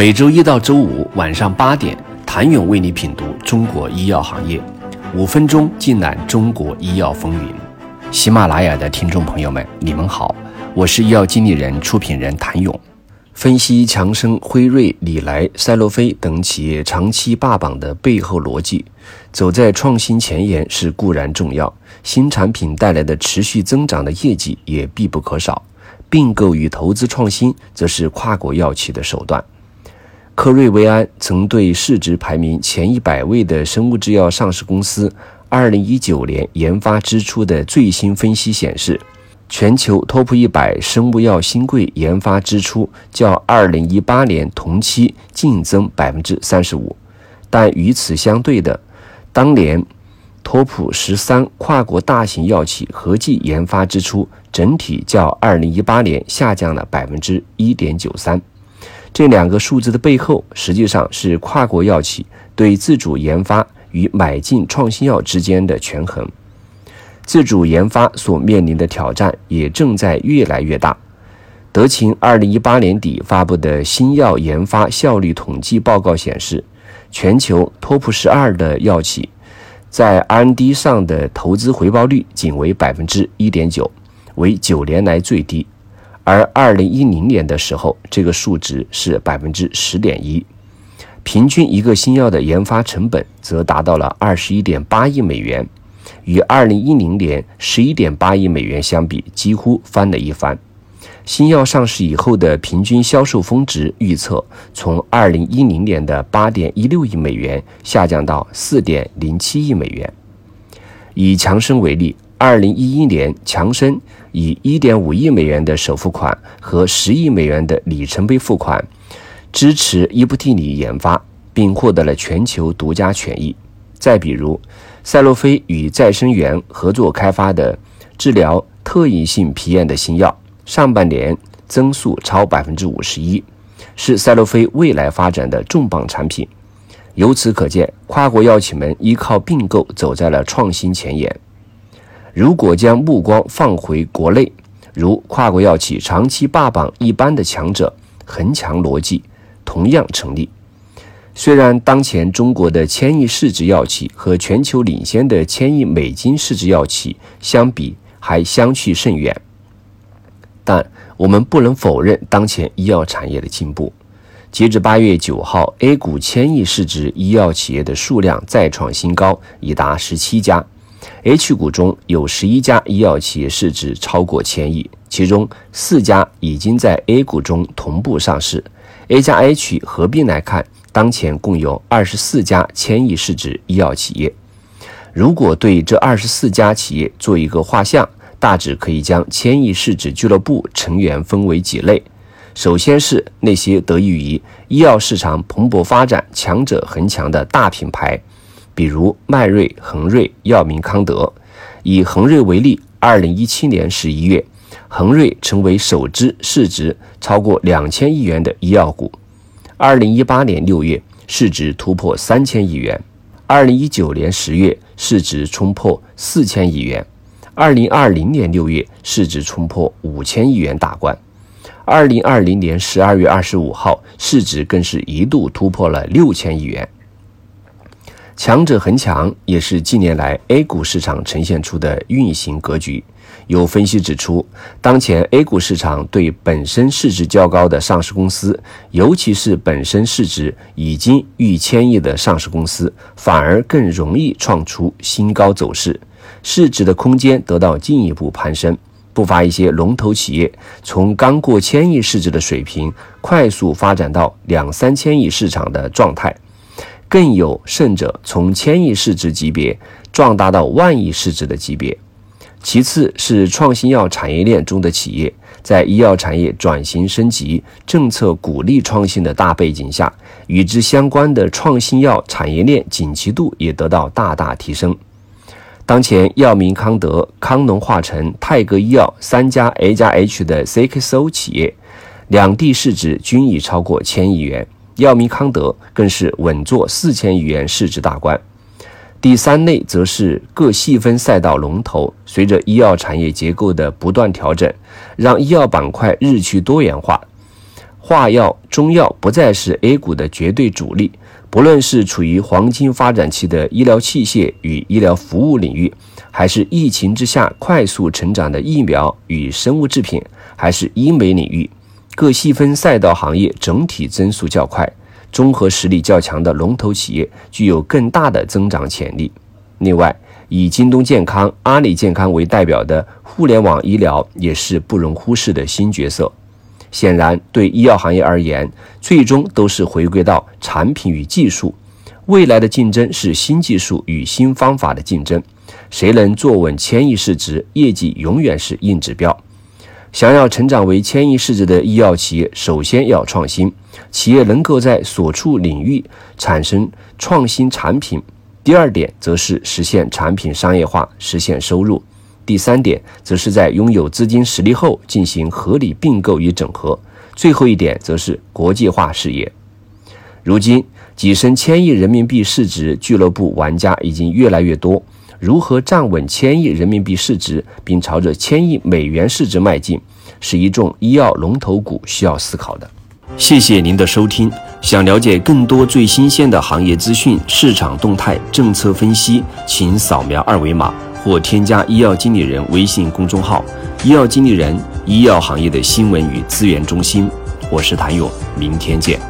每周一到周五晚上八点，谭勇为你品读中国医药行业，五分钟尽览中国医药风云。喜马拉雅的听众朋友们，你们好，我是医药经理人、出品人谭勇。分析强生、辉瑞、礼来、赛诺菲等企业长期霸榜的背后逻辑，走在创新前沿是固然重要，新产品带来的持续增长的业绩也必不可少。并购与投资创新，则是跨国药企的手段。科瑞维安曾对市值排名前一百位的生物制药上市公司，二零一九年研发支出的最新分析显示，全球 TOP 一百生物药新贵研发支出较二零一八年同期净增百分之三十五，但与此相对的，当年。TOP 十三跨国大型药企合计研发支出整体较二零一八年下降了百分之一点九三。这两个数字的背后，实际上是跨国药企对自主研发与买进创新药之间的权衡。自主研发所面临的挑战也正在越来越大。德勤二零一八年底发布的新药研发效率统计报告显示，全球 TOP 十二的药企。在 R&D 上的投资回报率仅为百分之一点九，为九年来最低。而二零一零年的时候，这个数值是百分之十点一。平均一个新药的研发成本则达到了二十一点八亿美元，与二零一零年十一点八亿美元相比，几乎翻了一番。新药上市以后的平均销售峰值预测，从二零一零年的八点一六亿美元下降到四点零七亿美元。以强生为例，二零一一年，强生以一点五亿美元的首付款和十亿美元的里程碑付款，支持伊布替尼研发，并获得了全球独家权益。再比如，赛诺菲与再生元合作开发的治疗特异性皮炎的新药。上半年增速超百分之五十一，是赛诺菲未来发展的重磅产品。由此可见，跨国药企们依靠并购走在了创新前沿。如果将目光放回国内，如跨国药企长期霸榜一般的强者恒强逻辑同样成立。虽然当前中国的千亿市值药企和全球领先的千亿美金市值药企相比，还相去甚远。但我们不能否认当前医药产业的进步。截至八月九号，A 股千亿市值医药企业的数量再创新高，已达十七家。H 股中有十一家医药企业市值超过千亿，其中四家已经在 A 股中同步上市。A 加 H 合并来看，当前共有二十四家千亿市值医药企业。如果对这二十四家企业做一个画像，大致可以将千亿市值俱乐部成员分为几类。首先是那些得益于医药市场蓬勃发展、强者恒强的大品牌，比如迈瑞、恒瑞、药明康德。以恒瑞为例，二零一七年十一月，恒瑞成为首支市值超过两千亿元的医药股。二零一八年六月，市值突破三千亿元；二零一九年十月，市值冲破四千亿元。二零二零年六月，市值冲破五千亿元大关；二零二零年十二月二十五号，市值更是一度突破了六千亿元。强者恒强，也是近年来 A 股市场呈现出的运行格局。有分析指出，当前 A 股市场对本身市值较高的上市公司，尤其是本身市值已经逾千亿的上市公司，反而更容易创出新高走势。市值的空间得到进一步攀升，不乏一些龙头企业从刚过千亿市值的水平快速发展到两三千亿市场的状态，更有甚者从千亿市值级别壮大到万亿市值的级别。其次是创新药产业链中的企业，在医药产业转型升级、政策鼓励创新的大背景下，与之相关的创新药产业链景气度也得到大大提升。当前，药明康德、康农化成、泰格医药三家 A 加 H 的 CXO 企业，两地市值均已超过千亿元。药明康德更是稳坐四千亿元市值大关。第三类则是各细分赛道龙头，随着医药产业结构的不断调整，让医药板块日趋多元化。化药、中药不再是 A 股的绝对主力。不论是处于黄金发展期的医疗器械与医疗服务领域，还是疫情之下快速成长的疫苗与生物制品，还是医美领域，各细分赛道行业整体增速较快，综合实力较强的龙头企业具有更大的增长潜力。另外，以京东健康、阿里健康为代表的互联网医疗也是不容忽视的新角色。显然，对医药行业而言，最终都是回归到产品与技术。未来的竞争是新技术与新方法的竞争，谁能坐稳千亿市值，业绩永远是硬指标。想要成长为千亿市值的医药企业，首先要创新，企业能够在所处领域产生创新产品。第二点，则是实现产品商业化，实现收入。第三点，则是在拥有资金实力后进行合理并购与整合。最后一点，则是国际化事业。如今，跻身千亿人民币市值俱乐部玩家已经越来越多。如何站稳千亿人民币市值，并朝着千亿美元市值迈进，是一众医药龙头股需要思考的。谢谢您的收听。想了解更多最新鲜的行业资讯、市场动态、政策分析，请扫描二维码。或添加医药经理人微信公众号“医药经理人”，医药行业的新闻与资源中心。我是谭勇，明天见。